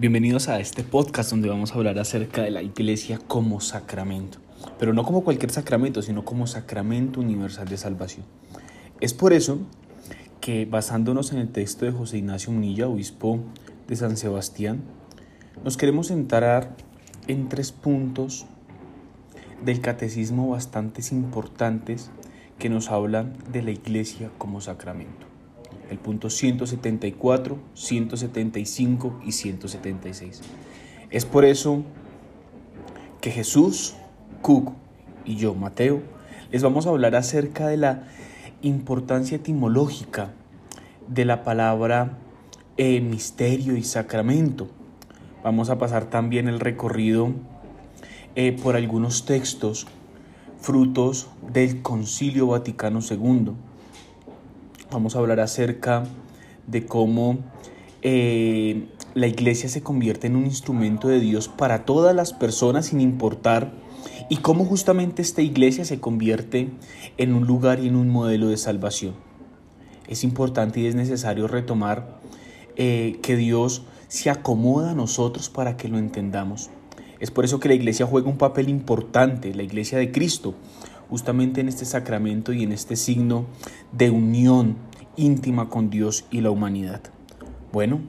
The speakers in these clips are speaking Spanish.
Bienvenidos a este podcast donde vamos a hablar acerca de la iglesia como sacramento, pero no como cualquier sacramento, sino como sacramento universal de salvación. Es por eso que basándonos en el texto de José Ignacio Munilla, obispo de San Sebastián, nos queremos centrar en tres puntos del catecismo bastante importantes que nos hablan de la iglesia como sacramento. El punto 174, 175 y 176. Es por eso que Jesús, Cook y yo, Mateo, les vamos a hablar acerca de la importancia etimológica de la palabra eh, misterio y sacramento. Vamos a pasar también el recorrido eh, por algunos textos frutos del Concilio Vaticano II. Vamos a hablar acerca de cómo eh, la iglesia se convierte en un instrumento de Dios para todas las personas sin importar y cómo justamente esta iglesia se convierte en un lugar y en un modelo de salvación. Es importante y es necesario retomar eh, que Dios se acomoda a nosotros para que lo entendamos. Es por eso que la iglesia juega un papel importante, la iglesia de Cristo, justamente en este sacramento y en este signo de unión íntima con Dios y la humanidad. Bueno,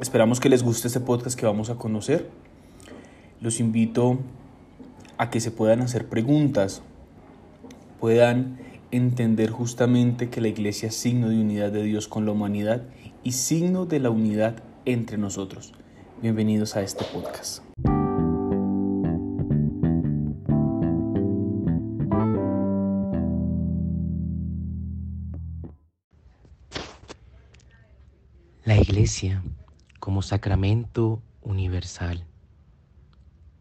esperamos que les guste este podcast que vamos a conocer. Los invito a que se puedan hacer preguntas, puedan entender justamente que la iglesia es signo de unidad de Dios con la humanidad y signo de la unidad entre nosotros. Bienvenidos a este podcast. Como sacramento universal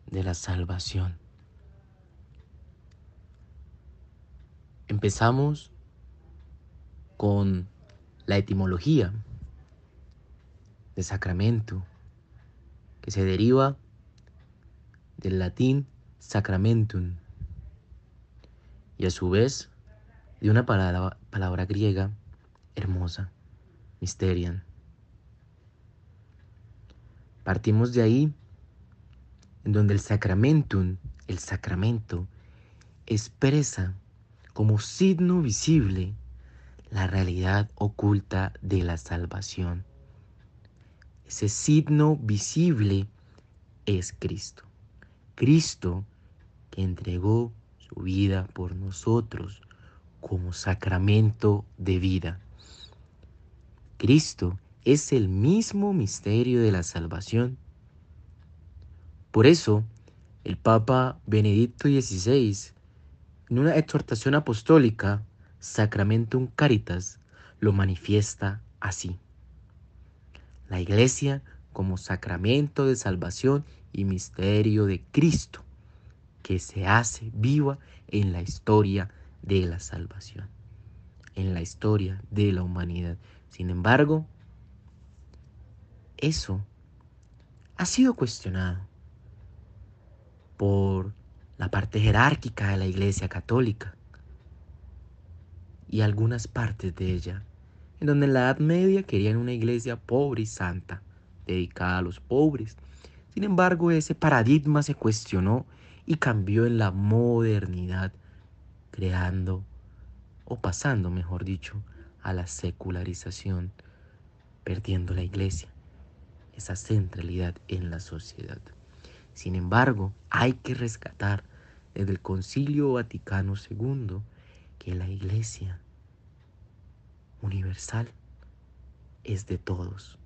de la salvación. Empezamos con la etimología de sacramento, que se deriva del latín sacramentum y a su vez de una palabra, palabra griega hermosa, mysterian. Partimos de ahí, en donde el sacramentum, el sacramento, expresa como signo visible la realidad oculta de la salvación. Ese signo visible es Cristo. Cristo que entregó su vida por nosotros como sacramento de vida. Cristo es el mismo misterio de la salvación. Por eso, el Papa Benedicto XVI, en una exhortación apostólica, Sacramentum Caritas, lo manifiesta así. La Iglesia como sacramento de salvación y misterio de Cristo, que se hace viva en la historia de la salvación, en la historia de la humanidad. Sin embargo, eso ha sido cuestionado por la parte jerárquica de la Iglesia Católica y algunas partes de ella, en donde en la Edad Media querían una iglesia pobre y santa, dedicada a los pobres. Sin embargo, ese paradigma se cuestionó y cambió en la modernidad, creando, o pasando, mejor dicho, a la secularización, perdiendo la iglesia esa centralidad en la sociedad. Sin embargo, hay que rescatar desde el Concilio Vaticano II que la Iglesia universal es de todos.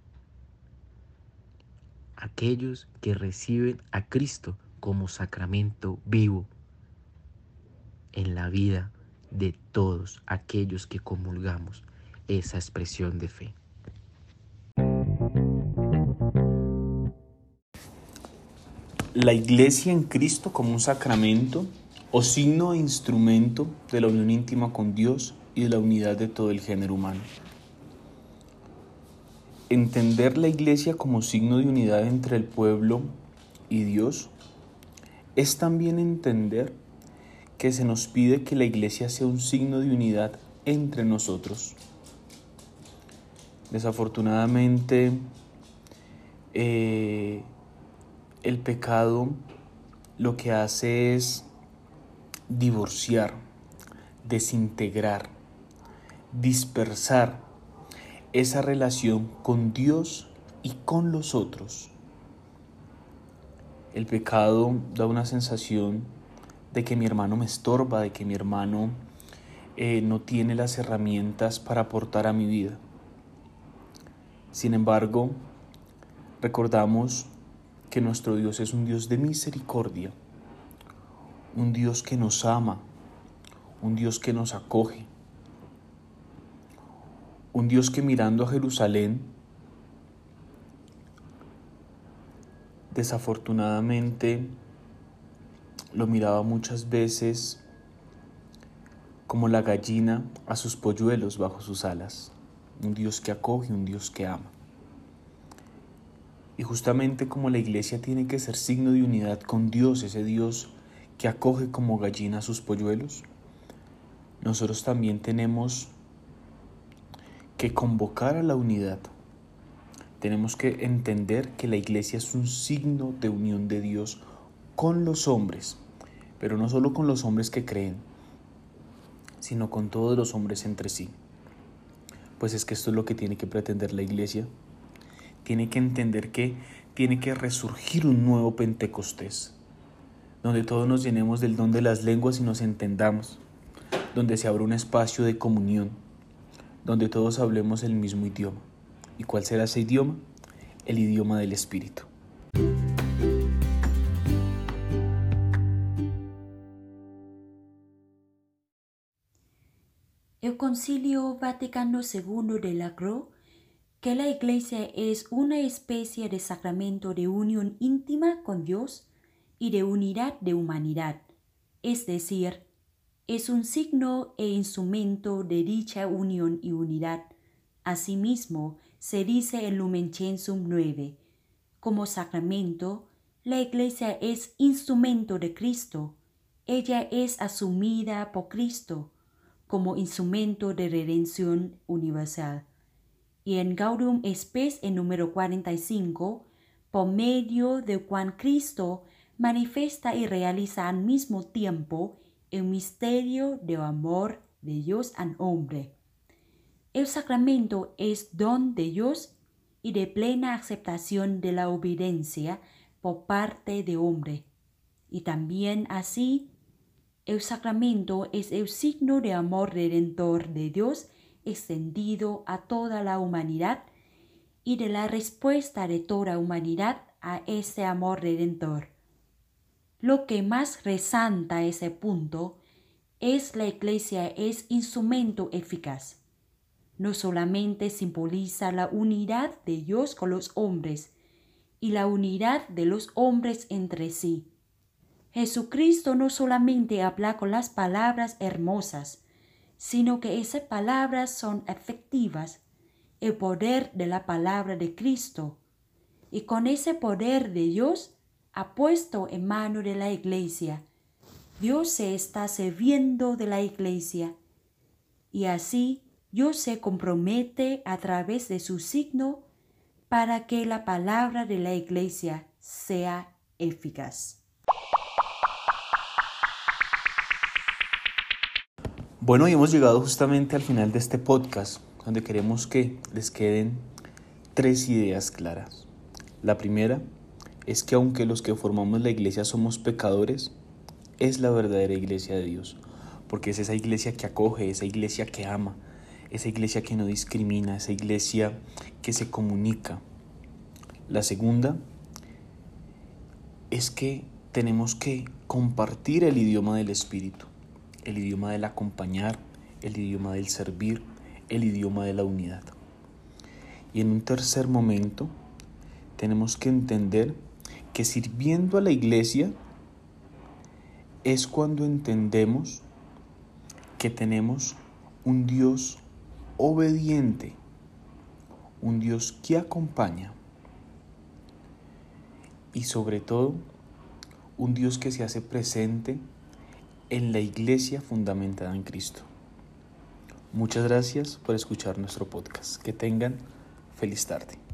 Aquellos que reciben a Cristo como sacramento vivo en la vida de todos aquellos que comulgamos esa expresión de fe. La iglesia en Cristo como un sacramento o signo e instrumento de la unión íntima con Dios y de la unidad de todo el género humano. Entender la iglesia como signo de unidad entre el pueblo y Dios es también entender que se nos pide que la iglesia sea un signo de unidad entre nosotros. Desafortunadamente, eh, el pecado lo que hace es divorciar, desintegrar, dispersar esa relación con Dios y con los otros. El pecado da una sensación de que mi hermano me estorba, de que mi hermano eh, no tiene las herramientas para aportar a mi vida. Sin embargo, recordamos que nuestro Dios es un Dios de misericordia, un Dios que nos ama, un Dios que nos acoge, un Dios que mirando a Jerusalén, desafortunadamente lo miraba muchas veces como la gallina a sus polluelos bajo sus alas, un Dios que acoge, un Dios que ama. Y justamente como la iglesia tiene que ser signo de unidad con Dios, ese Dios que acoge como gallina a sus polluelos, nosotros también tenemos que convocar a la unidad. Tenemos que entender que la iglesia es un signo de unión de Dios con los hombres, pero no solo con los hombres que creen, sino con todos los hombres entre sí. Pues es que esto es lo que tiene que pretender la iglesia, tiene que entender que tiene que resurgir un nuevo Pentecostés, donde todos nos llenemos del don de las lenguas y nos entendamos, donde se abra un espacio de comunión, donde todos hablemos el mismo idioma. ¿Y cuál será ese idioma? El idioma del Espíritu. El Concilio Vaticano II de la Cruz que la iglesia es una especie de sacramento de unión íntima con Dios y de unidad de humanidad, es decir, es un signo e instrumento de dicha unión y unidad. Asimismo, se dice en Lumen Gentium 9, como sacramento, la iglesia es instrumento de Cristo, ella es asumida por Cristo como instrumento de redención universal y en Gaudium Spes en número 45, por medio de cual Cristo manifiesta y realiza al mismo tiempo el misterio del amor de Dios al hombre. El sacramento es don de Dios y de plena aceptación de la obediencia por parte de hombre. Y también así, el sacramento es el signo de amor redentor de Dios extendido a toda la humanidad y de la respuesta de toda humanidad a ese amor redentor. Lo que más resalta ese punto es la iglesia es instrumento eficaz. No solamente simboliza la unidad de Dios con los hombres y la unidad de los hombres entre sí. Jesucristo no solamente habla con las palabras hermosas, sino que esas palabras son efectivas, el poder de la palabra de Cristo. Y con ese poder de Dios ha puesto en mano de la iglesia. Dios se está sirviendo de la iglesia. Y así Dios se compromete a través de su signo para que la palabra de la iglesia sea eficaz. Bueno, y hemos llegado justamente al final de este podcast, donde queremos que les queden tres ideas claras. La primera es que aunque los que formamos la iglesia somos pecadores, es la verdadera iglesia de Dios, porque es esa iglesia que acoge, esa iglesia que ama, esa iglesia que no discrimina, esa iglesia que se comunica. La segunda es que tenemos que compartir el idioma del Espíritu el idioma del acompañar, el idioma del servir, el idioma de la unidad. Y en un tercer momento, tenemos que entender que sirviendo a la iglesia es cuando entendemos que tenemos un Dios obediente, un Dios que acompaña y sobre todo un Dios que se hace presente en la iglesia fundamentada en Cristo. Muchas gracias por escuchar nuestro podcast. Que tengan feliz tarde.